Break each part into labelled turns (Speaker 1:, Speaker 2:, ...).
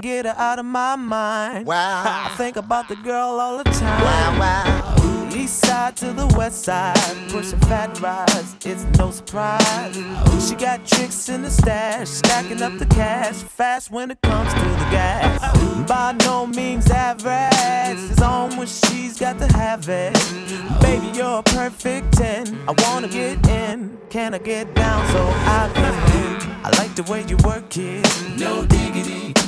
Speaker 1: can't get her out of my mind.
Speaker 2: Wow.
Speaker 1: I think about the girl all the time.
Speaker 2: Wow, wow.
Speaker 1: East side to the west side, pushing fat rides, it's no surprise. She got tricks in the stash, stacking up the cash, fast when it comes to the gas. By no means average, it's on when she's got to have it. Baby, you're a perfect 10. I wanna get in, can I get down so I can win? I like the way you work it, no diggity.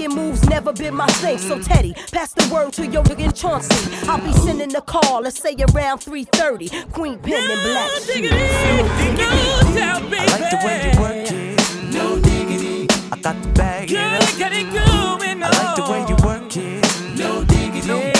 Speaker 3: Faking moves never been my thing. So Teddy, pass the word to your nigga Chauncey. I'll be sending the call, let's say around 3:30. Queen Pen and Black Shoes.
Speaker 1: I like the way you work it, no diggity. I got to bag it up. I like the way you work it, no diggity. I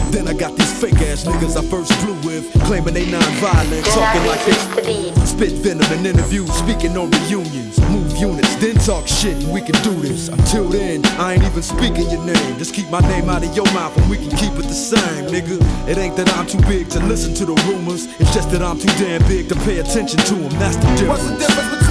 Speaker 4: Then I got these fake ass niggas I first blew with. Claiming they non-violent, talking like they spit venom in interviews, speaking on reunions. Move units, then talk shit, and we can do this. Until then, I ain't even speaking your name. Just keep my name out of your mouth and we can keep it the same, nigga. It ain't that I'm too big to listen to the rumors. It's just that I'm too damn big to pay attention to them. That's the difference.
Speaker 5: What's the difference between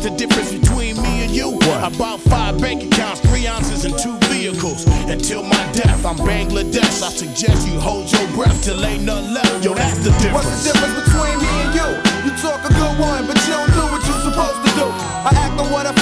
Speaker 6: What's the difference between me and you? What? About five bank accounts, three ounces, and two vehicles. Until my death, I'm Bangladesh. I suggest you hold your breath till ain't none left. Yo, that's the difference.
Speaker 5: What's the difference between me and you? You talk a good one, but you don't do what you're supposed to do. I act on what I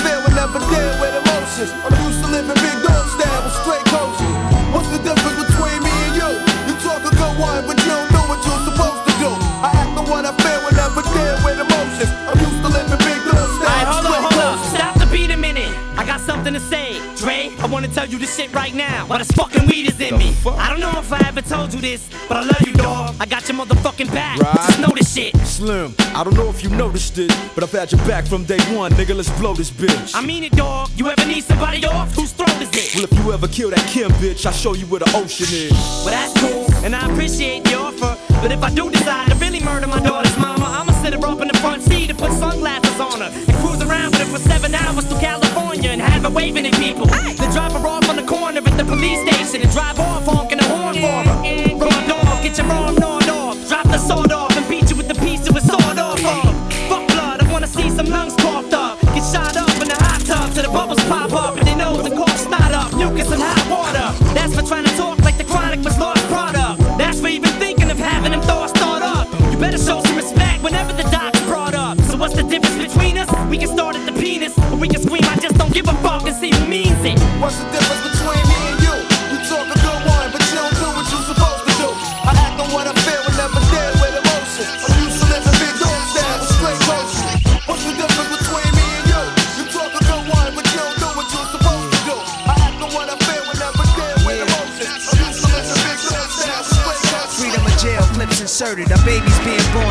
Speaker 5: you
Speaker 7: this, but I love you, dog. I got your motherfucking back.
Speaker 4: Right.
Speaker 7: Just know this shit.
Speaker 4: Slim, I don't know if you noticed it, but I've had your back from day one, nigga. Let's blow this bitch.
Speaker 7: I mean it, dog. You ever need somebody off? Whose throat is it?
Speaker 4: well, if you ever kill that Kim bitch, I'll show you where the ocean is.
Speaker 7: Well, that's cool, and I appreciate the offer. But if I do decide to really murder my daughter's mama, I'ma sit her up in the front seat and put sunglasses on her and cruise around with her for seven hours to California and have her waving at people. Then drop her off on the corner at the police station and drive off honking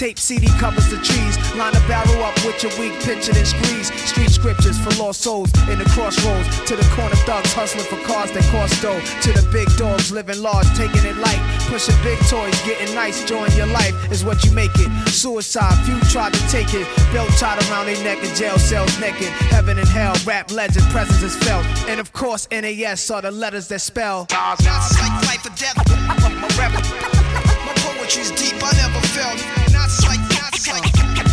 Speaker 8: Tape CD covers the trees. Line a barrel up with your weak picture and squeeze. Street scriptures for lost souls in the crossroads. To the corner thugs hustling for cars that cost dough. To the big dogs living large, taking it light. Pushing big toys, getting nice, join your life is what you make it. Suicide, few tried to take it. Belt tied around their neck in jail cells naked. Heaven and hell, rap legend, presence is felt. And of course, NAS are the letters that spell.
Speaker 9: Like life or death. My my poetry's deep. I never felt. Not like, not like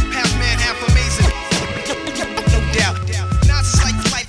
Speaker 9: half man, half amazing. No doubt. Not like, not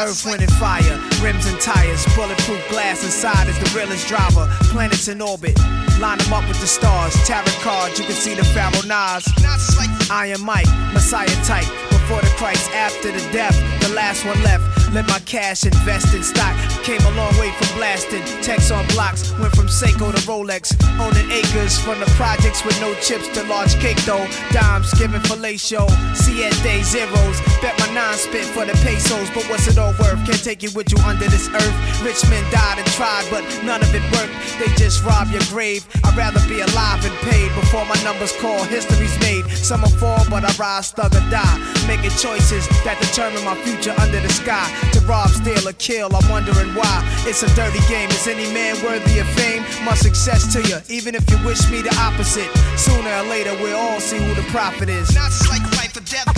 Speaker 8: Earth, wind, and fire, rims and tires, bulletproof glass inside is the realest driver. Planets in orbit, line them up with the stars. Tarot cards, you can see the Pharaoh Nas.
Speaker 9: Like
Speaker 8: Iron Mike, Messiah type. Before the After the death, the last one left. Let my cash invest in stock. Came a long way from blasting. Text on blocks, went from Seiko to Rolex. Owning acres from the projects with no chips to large cake though. Dimes giving fellatio. Siete zeros. Bet my nine spit for the pesos. But what's it all worth? Can't take you with you under this earth. Rich men died and tried, but none of it worked. They just rob your grave. I'd rather be alive and paid before my numbers call. History's made. Some will fall, but I rise, thug or die. Making choices that determine my future under the sky. To rob, steal, or kill, I'm wondering why. It's a dirty game. Is any man worthy of fame? My success to you, even if you wish me the opposite. Sooner or later, we'll all see who the prophet is.
Speaker 9: Not like life or death.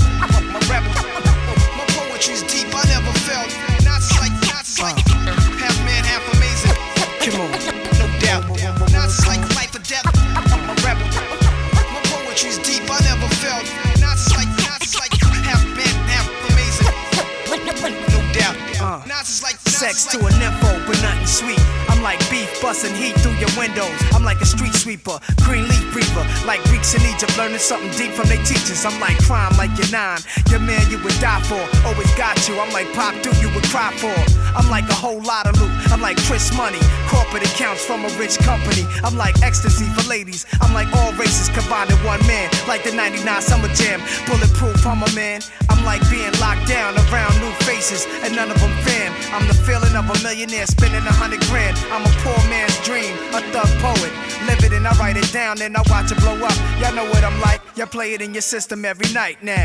Speaker 9: My rap, my poetry's deep. I never felt. Not like, not like half man, half amazing.
Speaker 8: Come on.
Speaker 9: No doubt. Not like life or death. My rap, my poetry's deep. I never felt.
Speaker 8: Sex to a nympho, but nothing sweet. I'm like beef, busting heat through your windows. I'm like a street sweeper, green leaf reaper. like Greeks in Egypt, learning something deep from their teachers. I'm like crime, like your nine. Your man you would die for, always got you. I'm like pop, do you would cry for. I'm like a whole lot of loot. I'm like Chris Money, corporate accounts from a rich company. I'm like ecstasy for ladies. I'm like all races combined in one man, like the 99 Summer Jam. Bulletproof, I'm a man. I'm like being locked down around new faces, and none of them fam. I'm the feeling of a millionaire spending a hundred grand. I'm a poor man's dream, a thug poet. Live it and I write it down, then I watch it blow up. Y'all know what I'm like. Y'all play it in your system every night now.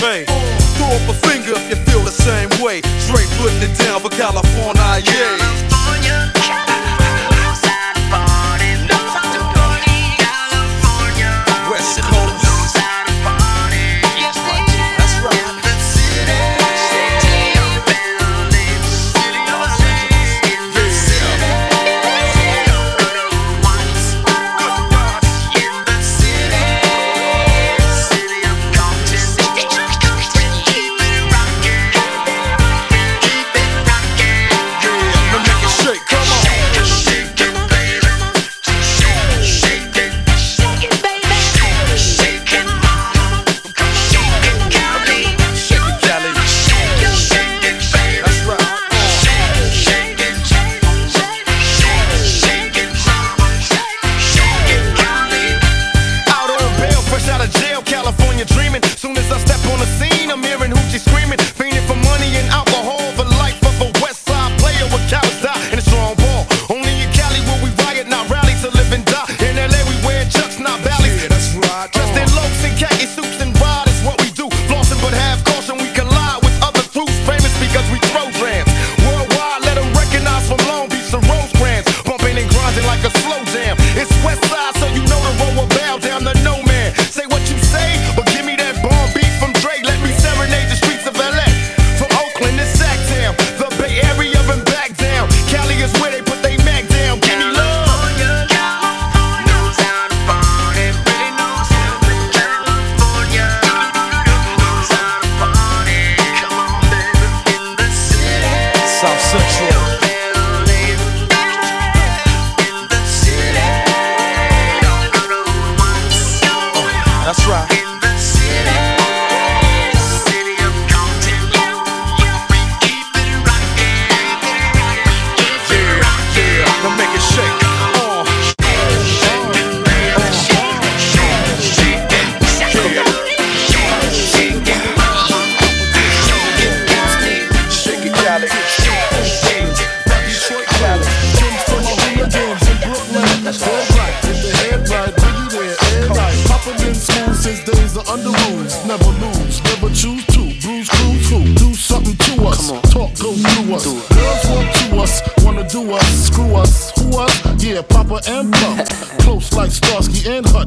Speaker 4: pain. Throw up a finger if you feel the same way. Straight putting it down for California, yeah.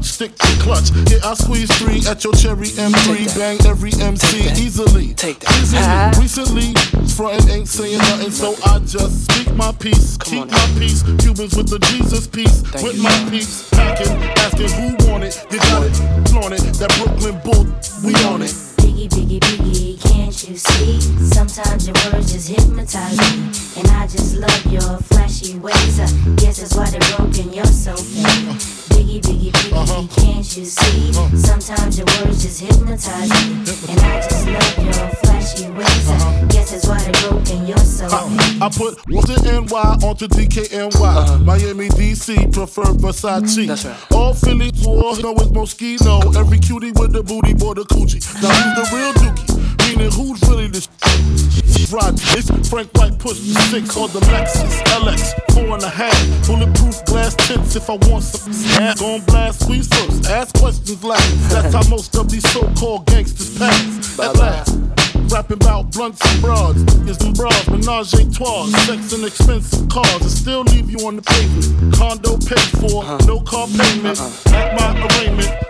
Speaker 10: Starsky and Hutch. Stick to clutch. Yeah, I squeeze three at your cherry M3. Bang every MC easily.
Speaker 11: Take that.
Speaker 10: Easily. Recently, frontin' ain't saying nothing, so I just speak my peace. Keep my peace. Cubans with the Jesus piece. with my peace. Packing, asking who want it. You got it, flaunt it. That Brooklyn bull, we on it.
Speaker 12: Biggie, biggie, biggie, can
Speaker 11: Can't you see? Sometimes your words just hypnotize me. And I just love your flashy ways. I guess that's why they're broken. You're so fake. Biggie, biggie, biggie, uh-huh. can't you see? Uh-huh. Sometimes your words just hypnotize me. And I just love your flashy ways. I uh-huh. guess that's why they're broken. You're so fake.
Speaker 10: Uh, I put the NY onto DKNY. Miami, DC, prefer Versace. That's right. All Philly war, know it's Moschino. Every cutie with the booty, boy, the coochie. Now who's the real dookie? Meaning who's really the Rod, it's Frank White push the six or the Lexus LX, four and a half. Bulletproof glass tips if I want some ass. Gon' blast squeeze first, ask questions last. That's how most of these so-called gangsters pass. At last. Rapping about blunts and broads, niggas and bras, menage a trois, sex and expensive cars, and still leave you on the pavement. Condo paid for, uh-huh. no car payment. Uh-huh. At my arraignment,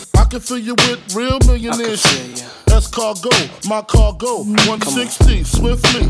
Speaker 10: I can fill you with real millionaire shit. That's cargo, my cargo. 160, swiftly.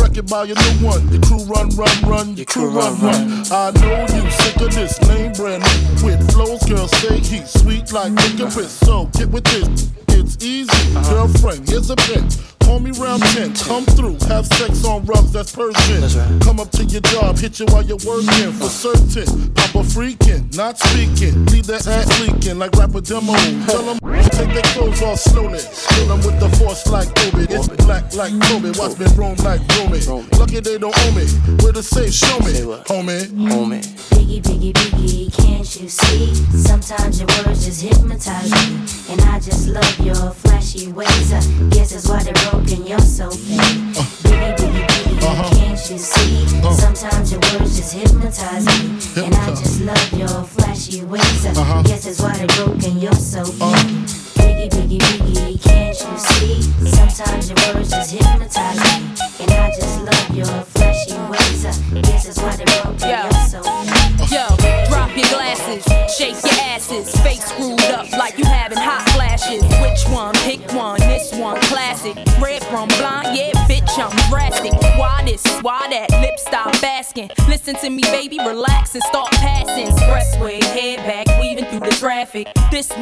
Speaker 10: Wreck it by your new one. Your crew run, run, run. Your crew run, run. I know you sick of this name brand with flows, girl. say heat, sweet like licorice. So get with this. It's easy, girlfriend. Here's a pin. Call me round 10, come through, have sex on rugs, that's Persian. Come up to your job, hit you while you're working, for certain. Papa freaking, not speaking, leave that ass leaking like rapper demo. Tell them take their clothes off slowly, kill them with the force like Kobe. It's black like Kobe, watch me roam like Romy. Lucky they don't owe me, where the safe, show me, homie. Homie.
Speaker 11: Biggie, biggie, biggie, can't you see? Sometimes your words just hypnotize me. And I just love your flashy ways. I guess that's why they're broken, you're so fake.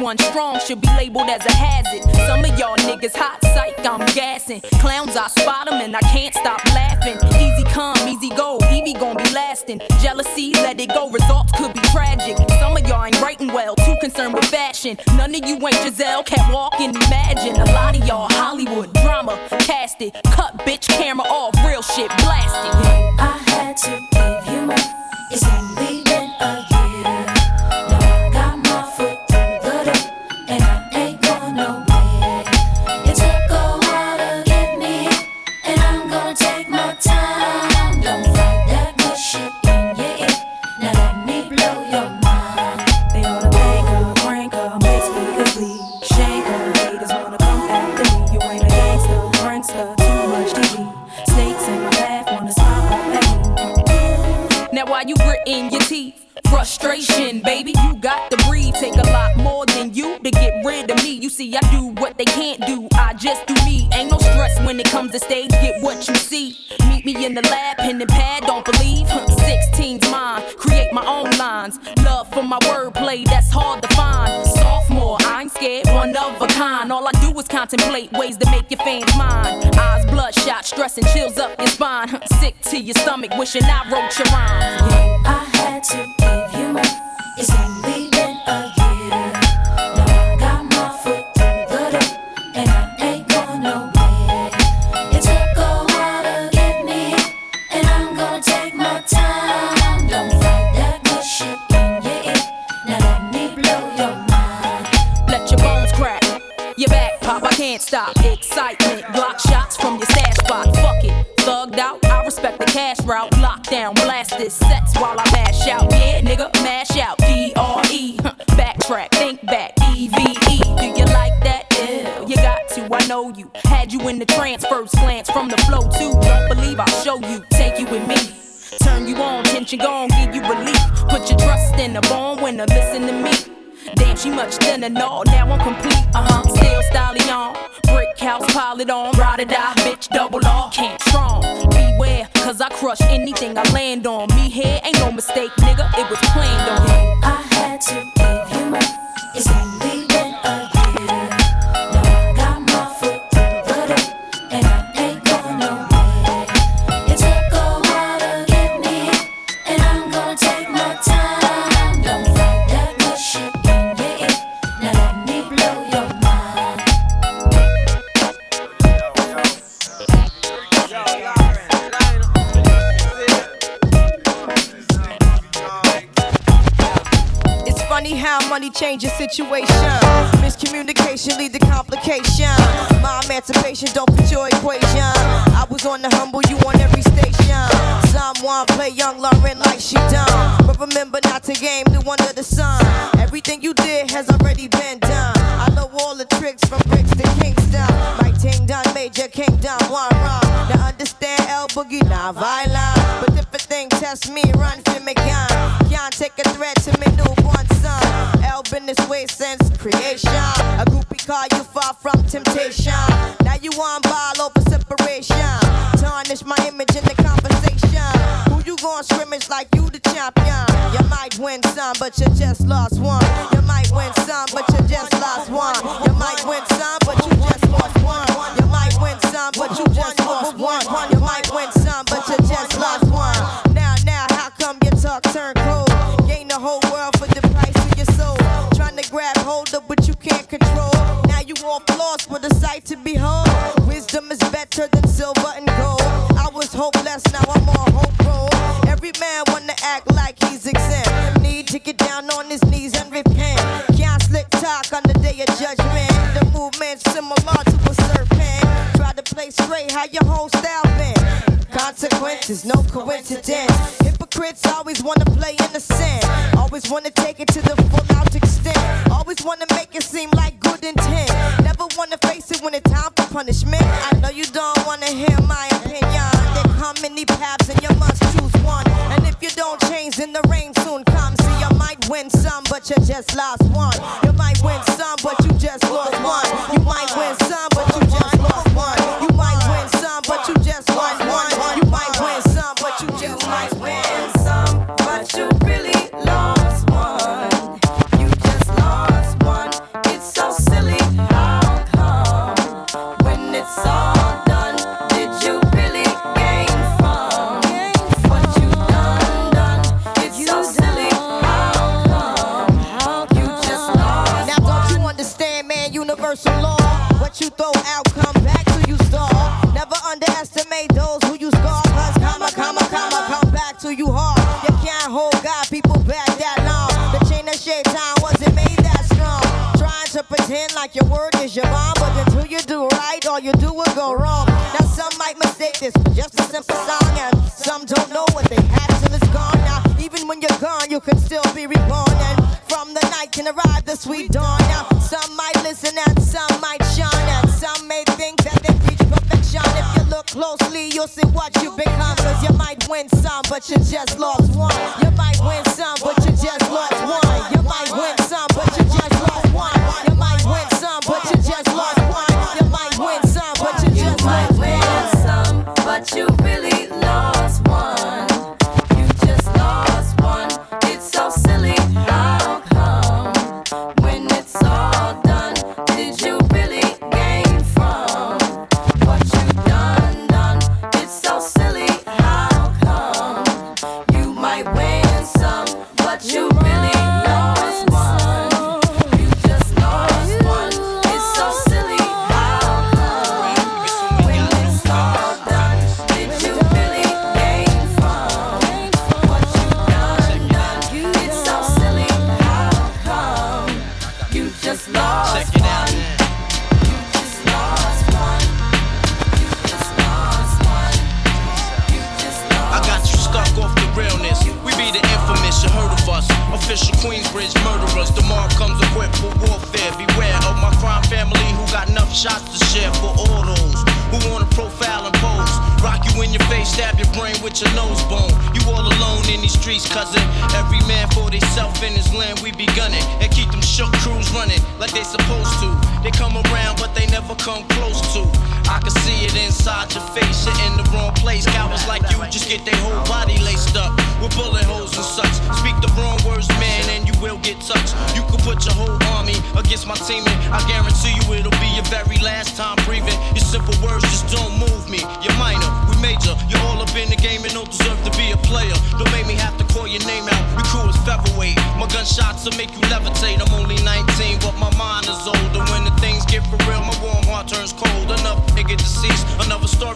Speaker 12: One strong should be labeled as a hazard. Some of y'all niggas hot psych, I'm gassing. Clowns, I spot 'em and I can't stop laughing. Easy come, easy go, Evie gon' be lasting. Jealousy, let it go, results could be tragic. Some of y'all ain't writing well, too concerned with fashion. None of you ain't Giselle, can't walk wishing I wrote your rhymes. On, tension gone, give you relief. Put your trust in a born winner, listen to me. Damn, she much thinner, no, now I'm complete. Uh huh, still styling on. Brick house, pile it on. Ride or die, bitch, double off. Can't strong. Beware, cause I crush anything I land on. Me here ain't no mistake, nigga, it was planned on.
Speaker 11: I had to give you up. It's
Speaker 13: money changes situation. Miscommunication lead to complication. My emancipation don't fit your equation. I was on the humble, you on every station. Someone play young Lauryn like she done. But remember not to game new under the sun. Everything you did has already been done. I know all the tricks from bricks to Kingston. My ting done, major kingdom, one wrong. Now understand L Boogie, not violent. But if a thing test me, run for me gun. Can't take a threat to me newborn son. Been this way since creation. A groupie call you far from temptation. Now you on ball over separation. Tarnish my image in the conversation. Who you gon' scrimmage like you the champion? You might win some, but you just lost one. You to behold. Wisdom is better than silver and gold. I was hopeless, now I'm on hope roll. Every man wanna act like he's exempt. Need to get down on his knees and repent. Can't slick talk on the day of judgment. The movement's similar to a serpent. Try to play straight, how your whole style been. Consequences, no coincidence. Hypocrites always wanna play innocent. Always wanna take it to the full out extent. Always wanna make it seem like good intent. When it's time for punishment. I know you don't wanna hear my opinion. There come many paths and you must choose one. And if you don't change, then the rain soon comes. See, you might win some, but you just lost one. You might win some, but you just lost one. You might win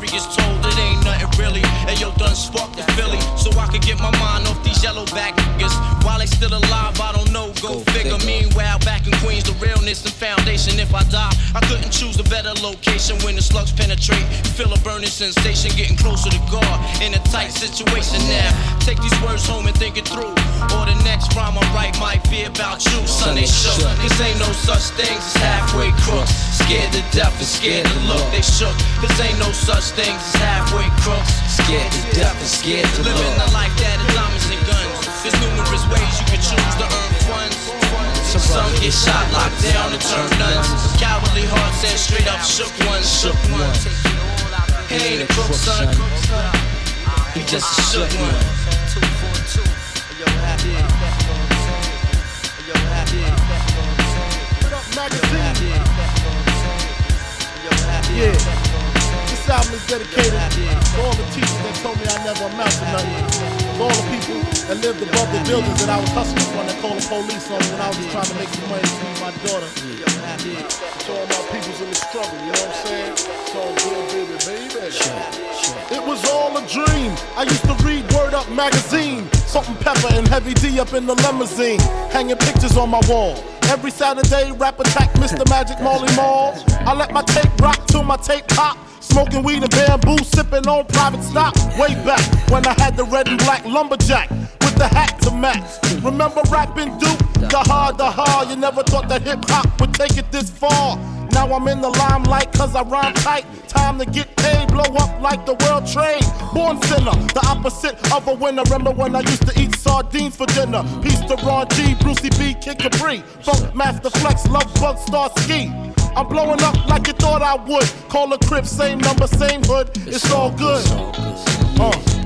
Speaker 14: story gets told. It ain't nothing really. And yo, done sparked the Philly, so I could get my mind off these yellow back niggas. While they still alive, I Go, figure. Meanwhile, back in Queens, the realness and foundation. If I die, I couldn't choose a better location when the slugs penetrate. Feel a burning sensation, getting closer to God in a tight situation now. Take these words home and think it through. Or the next rhyme I write might be about you, son. They shook. Cause ain't no such things as halfway crooks. Scared to death and scared to look. They shook. Cause ain't no such things as halfway crooks. Scared to death and scared to look. Living the life that is diamonds and guns. There's numerous ways you can choose to earn funds. Some get shot, locked down, and turn nuns. Cowardly hearts and straight up shook ones, shook ones. He ain't a crook, son. He just a shook one.
Speaker 10: Yeah. This album is dedicated to all the teachers that told me I never amount to nothing. All the people that lived above the buildings that I was hustling from that called the police on when I was just trying to make some money to feed my daughter. Mm. To all my peoples in the struggle, you know what I'm saying? It's all good, baby, baby. It was all a dream. I used to read Word Up magazine. Salt-N-Pepa and Heavy D up in the limousine. Hanging pictures on my wall. Every Saturday, rap attack Mr. Magic Marley Marl. I let my tape rock till my tape pop. Smoking weed and bamboo, sipping on private stock. Way back when I had the red and black lumberjack with the hat to match. Remember rapping Duke? The hard, the hard. You never thought that hip hop would take it this far. Now I'm in the limelight cause I rhyme tight. Time to get paid, blow up like the world trade. Born sinner, the opposite of a winner. Remember when I used to eat sardines for dinner? Peace to Ron G, Brucey B, Kid Capri. Funkmaster Flex, Lovebug, Star Ski. I'm blowing up like you thought I would. Call a crib, same number, same hood. It's all good. Uh.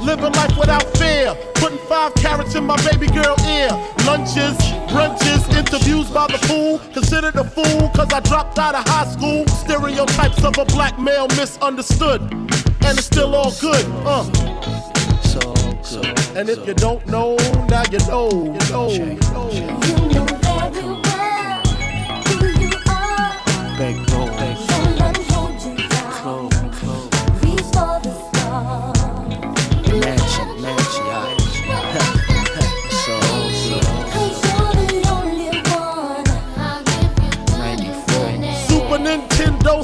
Speaker 10: Living life without fear, putting five carats in my baby girl ear. Lunches, brunches, interviews by the pool. Considered a fool cause I dropped out of high school. Stereotypes of a black male misunderstood. And it's still all good, uh. So good. And if you don't know, now you know, you know, you know.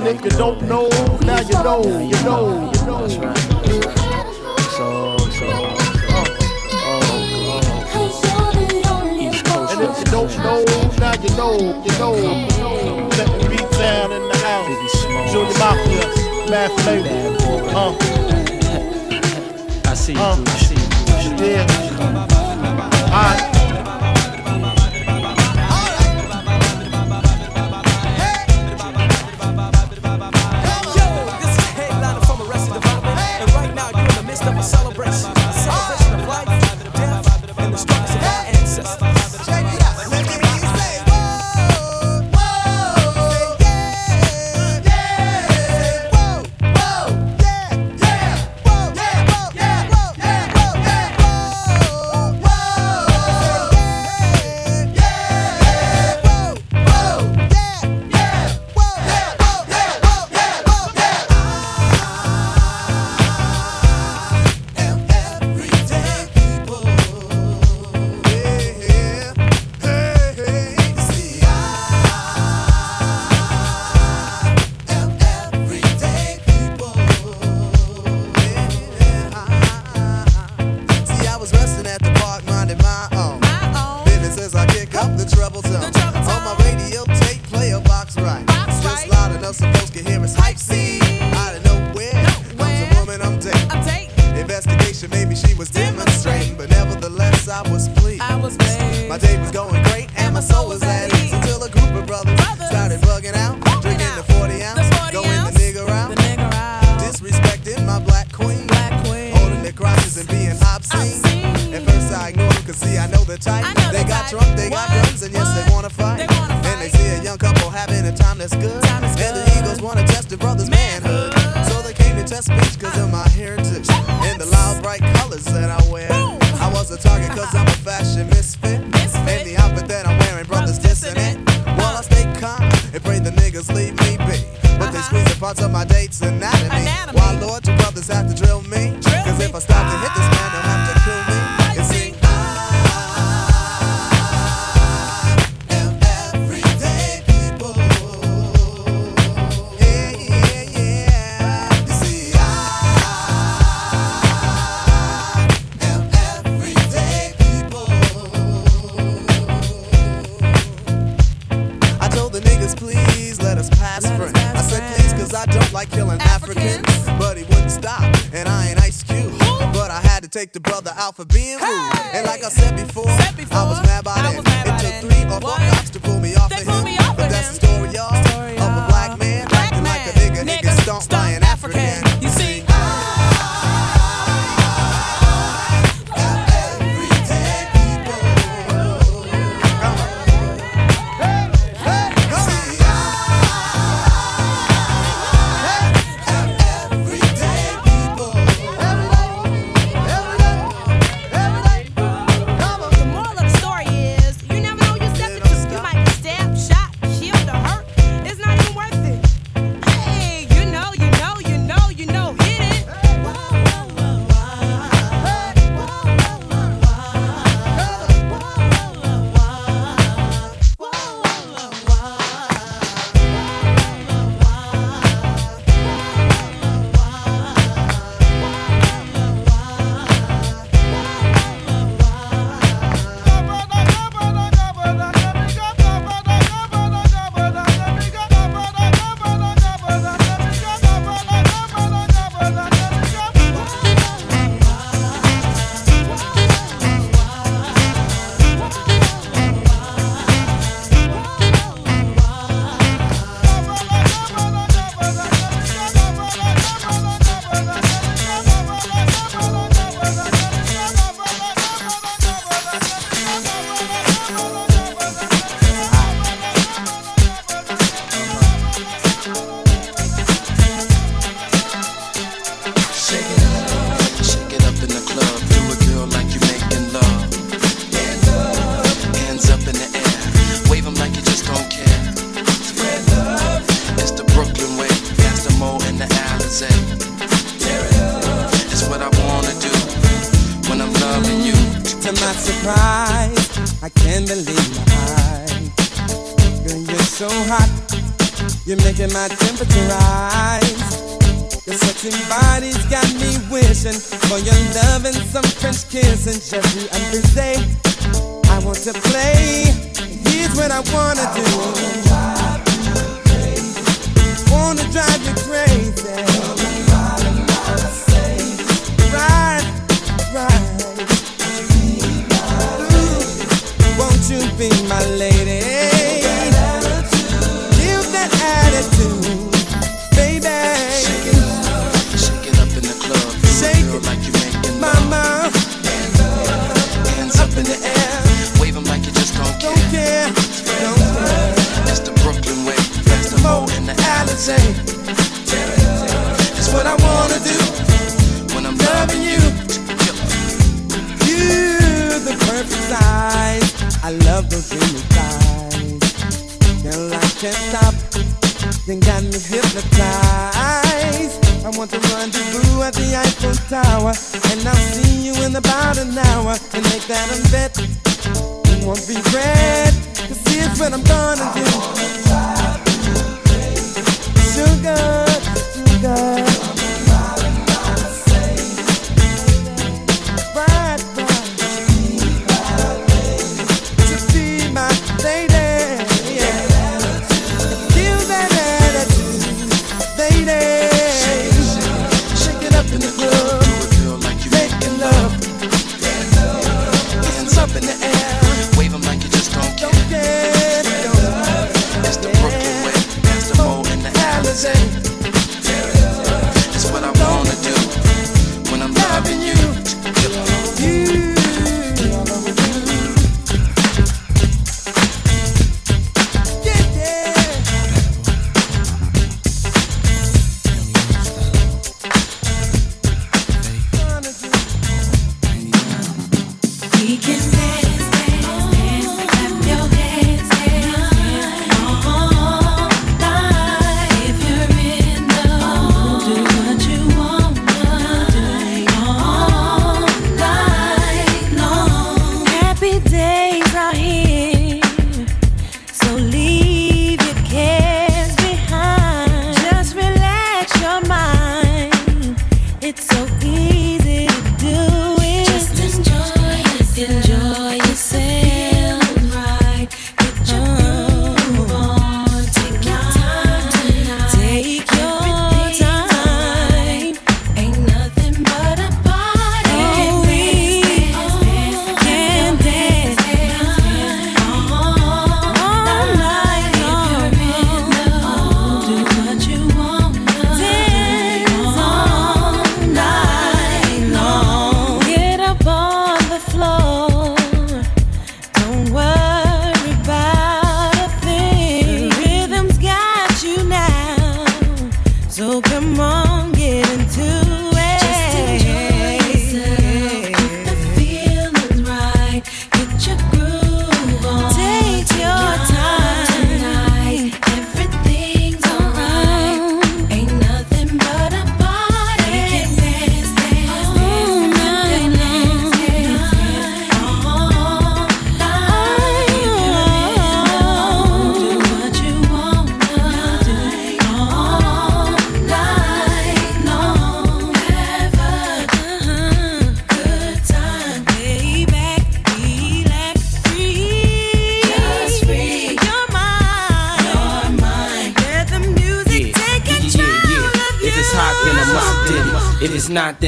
Speaker 10: And if you don't know, now you know, you know, you know. That's right.
Speaker 15: So, so.
Speaker 10: And if you don't know, now you know, you know. Let the beat down in the house. Junior Mafia, Math flavor. Uh.
Speaker 15: I see you.
Speaker 10: Uh.
Speaker 15: I see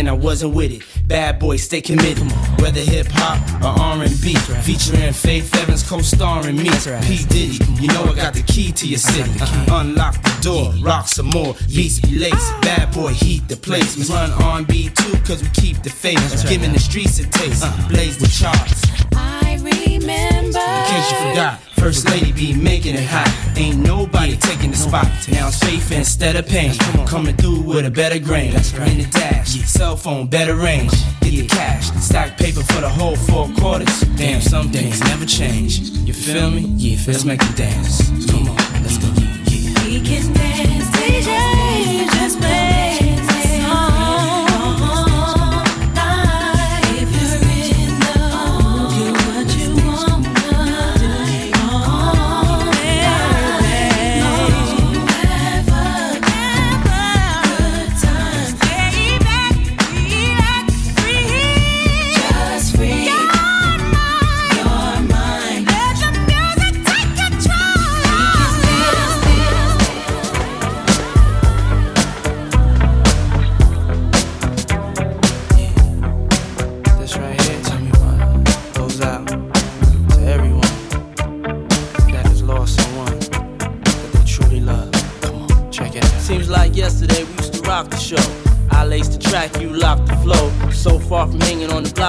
Speaker 1: then I
Speaker 14: wasn't with it. Bad boy, stay committed. Whether hip hop or R&B, featuring Faith Evans co-starring me. P Diddy, you know I got the key to your city. Uh-huh. Unlock the door, rock some more. Beats be lace, bad boy heat the place. We run R&B too, cause we keep the faith. Giving the streets a taste, blaze the charts.
Speaker 16: I remember.
Speaker 14: In case you forgot. First lady be making it hot. Ain't nobody taking the spot. Now it's faith instead of pain. Coming through with a better grain. In the dash, cell phone better range. Get the cash, stack paper for the whole four quarters. Damn, some things never change. You feel me? Yeah, let's make it dance. Come on, let's go.
Speaker 16: We can dance.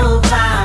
Speaker 16: Move